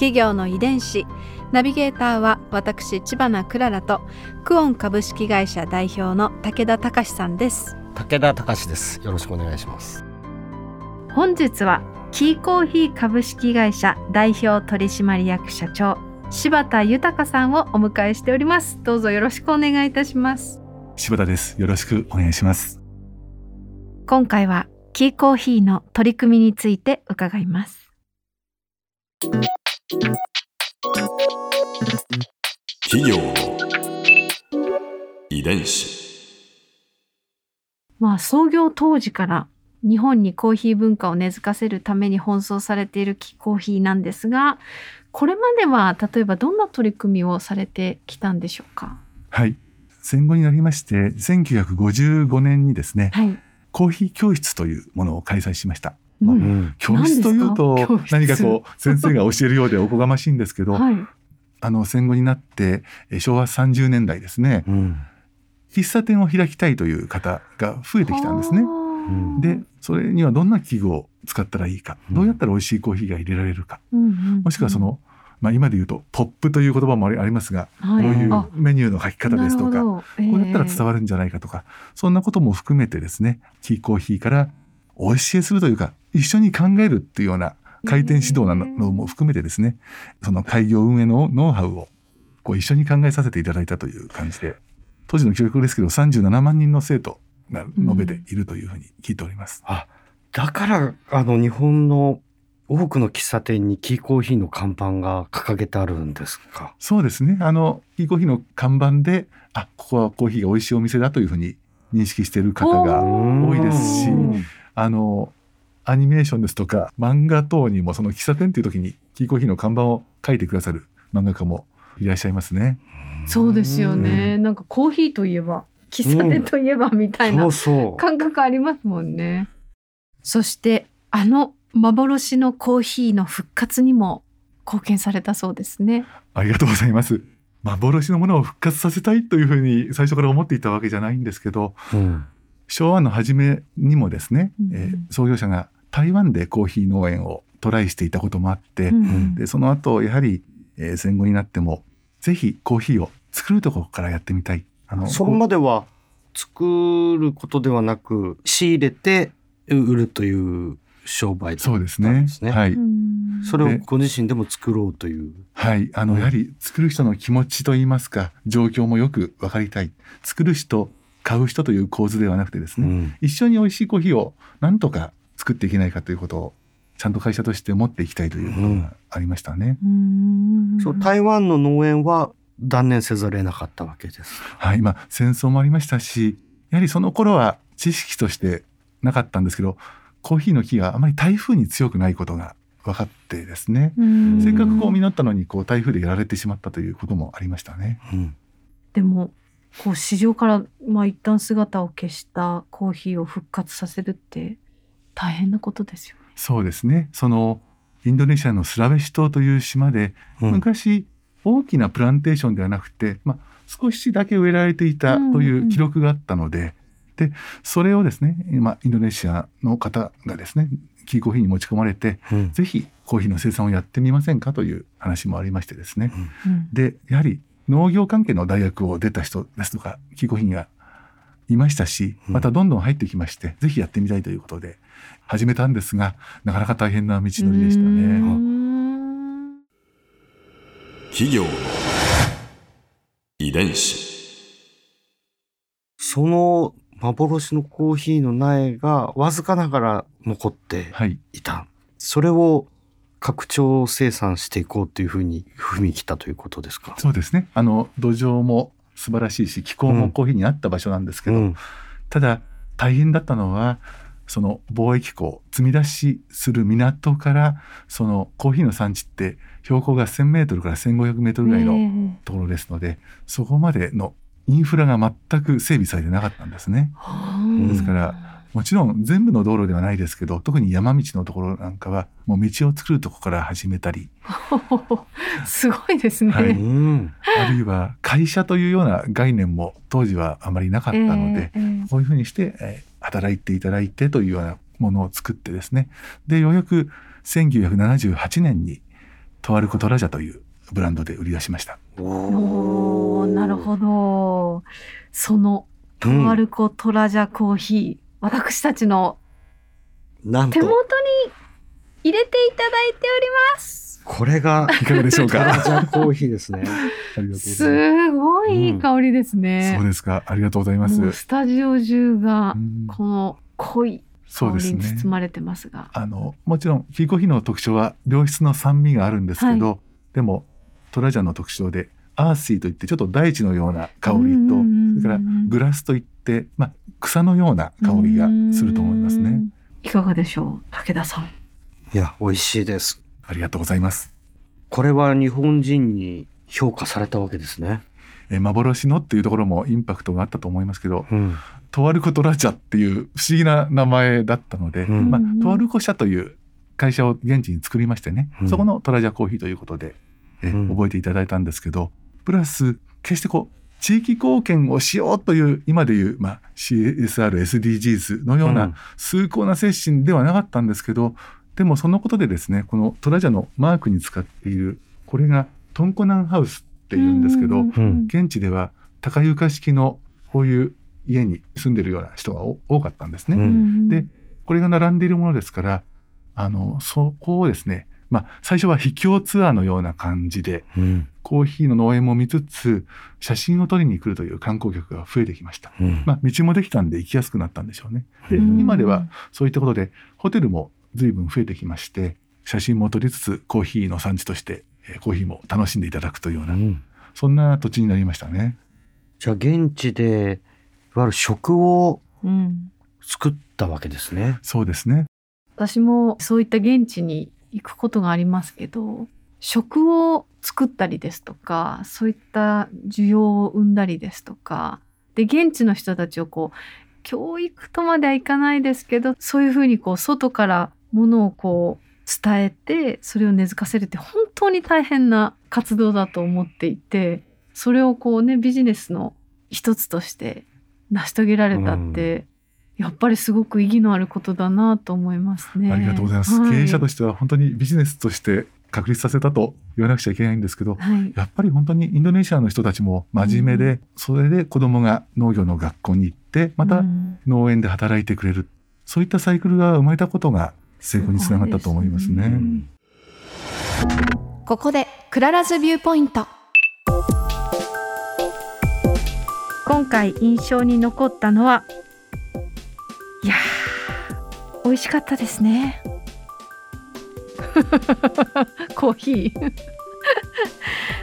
企業の遺伝子。ナビゲーターは私千葉なクララとクオン株式会社代表の武田隆さんです。武田隆です。よろしくお願いします。本日はキーコーヒー株式会社代表取締役社長柴田豊さんをお迎えしております。どうぞよろしくお願いいたします。柴田です。よろしくお願いします。今回はキーコーヒーの取り組みについて伺います企業の遺伝子。まあ創業当時から日本にコーヒー文化を根付かせるために奔走されているキーコーヒーなんですがこれまでは例えばどんな取り組みをされてきたんでしょうか？はい。戦後になりまして1955年にですね、はい、コーヒー教室というものを開催しました、うんうん。教室というと何か？こう先生が教えるようでおこがましいんですけど、はい、あの戦後になってえ昭和30年代ですね。うん。喫茶店を開きたいという方が増えてきたんですね。ん。でそれにはどんな器具を使ったらいいか。うん。どうやったら美味しいコーヒーが入れられるか。うんうんうんもしくはその、まあ、今で言うとポップという言葉もありありますがはい。こういうあ。メニューの書き方ですとかこうやったら伝わわるんじゃないかとか、そんなことも含めてですね、キーコーヒーからお教えするというか、一緒に考えるっていうような開店指導なのも含めてですね、その開業運営のノウハウをこう一緒に考えさせていただいたという感じで、当時の記録ですけど37万人の生徒が述べているというふうに聞いております。あだからあの日本の多くの喫茶店にキーコーヒーの看板が掲げてあるんですか？そうですね。あの、キーコーヒーの看板で、あ、ここはコーヒーが美味しいお店だというふうに認識している方が多いですしうん。あの、アニメーションですとか、漫画等にもその喫茶店という時に、キーコーヒーの看板を書いてくださる漫画家もいらっしゃいますね。そうですよね、なんかコーヒーといえば喫茶店といえばみたいなそうそう感覚ありますもんね。そしてあの幻のコーヒーの復活にも貢献されたそうですね。ありがとうございます。幻のものを復活させたいというふうに最初から思っていたわけじゃないんですけど、うん昭和の初めにもですね、うんえー創業者が台湾でコーヒー農園をトライしていたこともあって、うんでその後やはり、えー戦後になってもぜひコーヒーを作るところからやってみたい。あのそれまでは作ることではなく仕入れて売るという商売だったそうですねんですね。はい、うんそれをご自身でも作ろうという。はい。あの、うんやはり作る人の気持ちといいますか、状況もよく分かりたい。作る人、買う人という構図ではなくてですね、うん一緒に美味しいコーヒーをなんとか作っていけないかということを、ちゃんと会社として持っていきたいということがありましたね。うんそう台湾の農園は断念せざるを得なかったわけです。はい。まあ、戦争もありましたし、やはりその頃は知識としてなかったんですけど、コーヒーの木があまり台風に強くないことが分かってですね、うんせっかくこう実ったのに、こう台風でやられてしまったということもありましたね。うんでもこう市場からまあ一旦姿を消したコーヒーを復活させるって大変なことですよね。そうですね。そのインドネシアのスラベシ島という島で、うん。昔大きなプランテーションではなくて、まあ、少しだけ植えられていたという記録があったので、でそれをですね、まあ、インドネシアの方がですねキーコーヒーに持ち込まれてうん。ぜひコーヒーの生産をやってみませんかという話もありましてですね、うん。でやはり農業関係の大学を出た人ですとかキーコーヒーにはいましたしうんまたどんどん入ってきまして、ぜひやってみたいということで始めたんですがなかなか大変な道のりでしたうね。ん企業の遺伝子その幻のコーヒーの苗がわずかながら残ってはい、いた。それを拡張生産していこうというふうに踏み切ったということですか？そうですねあの土壌も素晴らしいし気候もコーヒーに合った場所なんですけど、うん。ただ大変だったのはその貿易港積み出しする港からそのコーヒーの産地って標高が1,000メートルから1,500メートルぐらいのところですので、そこまでのインフラが全く整備されてなかったんですね。ですからもちろん全部の道路ではないですけど特に山道のところなんかはもう道を作るところから始めたり。すごいですね、はい。うん。あるいは会社というような概念も当時はあまりなかったので、えーえーこういうふうにして、えー働いていただいてというようなものを作ってですね。でようやく1978年にトワルコトラジャというブランドで売り出しました。おー。なるほど。そのトワルコトラジャコーヒー、私たちの手元にと入れていただいております。これがいかがでしょうトラかジャコーヒーですね。すすごいいい香りですね、そうですか。ありがとうございます。スタジオ中がうん。この濃い香りにそうですね包まれてますが、あのもちろんキーコーヒーの特徴は良質の酸味があるんですけど、でもトラジャの特徴でアーシーといってちょっと大地のような香りとうんうんうんうん。それからグラスといって、まあ、草のような香りがすると思いますね。いかがでしょう武田さんいや、美味しいです。ありがとうございます。これは日本人に評価されたわけですね。えー幻のっていうところもインパクトがあったと思いますけどうん。トワルコトラジャっていう不思議な名前だったので、うんまあ、トワルコ社という会社を現地に作りましてね、うんそこのトラジャコーヒーということで、えーうん覚えていただいたんですけどプラス決してこう地域貢献をしようという今でいう、まあ、CSR、SDGs のよううんな崇高な精神ではなかったんですけど、でもそのことでですねこのトラジャのマークに使っているこれがトンコナンハウスっていうんですけど、うんうん現地では高床式のこういう家に住んでるような人がお多かったんですね。うんでこれが並んでいるものですからあのそこをですね、まあ、最初は秘境ツアーのような感じでうん。コーヒーの農園も見つつ写真を撮りに来るという観光客が増えてきました。うん。まあ、道もできたんで行きやすくなったんでしょうね。でうん今ではそういったことでホテルも随分増えてきまして写真も撮りつつコーヒーの産地としてえーコーヒーも楽しんでいただくというような、うんそんな土地になりましたね。じゃあ現地で、いわゆる食をうん作ったわけですね。そうですね。私もそういった現地に行くことがありますけど食を作ったりですとかそういった需要を生んだりですとかで現地の人たちをこう教育とまではいかないですけどそういうふうにこう外からものをこう伝えてそれを根付かせるって本当に大変な活動だと思っていてそれをこうねビジネスの一つとして成し遂げられたって、やっぱりすごく意義のあることだなと思いますね。ありがとうございます。は経営者としては本当にビジネスとして確立させたと言わなくちゃいけないんですけど、はい、やっぱり本当にインドネシアの人たちも真面目で、うそれで子供が農業の学校に行って、またうん。農園で働いてくれる。そういったサイクルが生まれたことが成功につながったと思いますね。すねここで Clara's Viewpoint。今回印象に残ったのはいやー美味しかったですね コーヒー。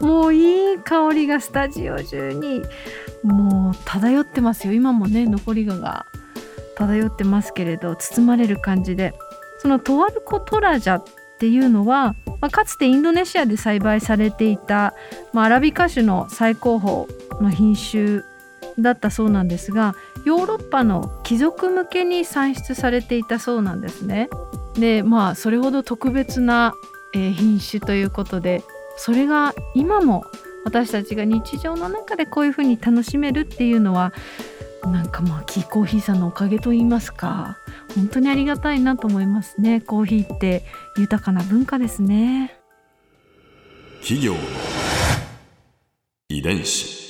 もういい香りがスタジオ中にもう漂ってますよ。今もね残りがが漂ってますけれど包まれる感じで。そのトワルコトラジャっていうのは、まあ、かつてインドネシアで栽培されていた、まあ、アラビカ種の最高峰の品種だったそうなんですがヨーロッパの貴族向けに産出されていたそうなんですね。でまあそれほど特別な、え品種ということでそれが今も私たちが日常の中でこういうふうに楽しめるっていうのはなんかまあキーコーヒーさんのおかげと言いますか本当にありがたいなと思いますね。コーヒーって豊かな文化ですね。企業遺伝子。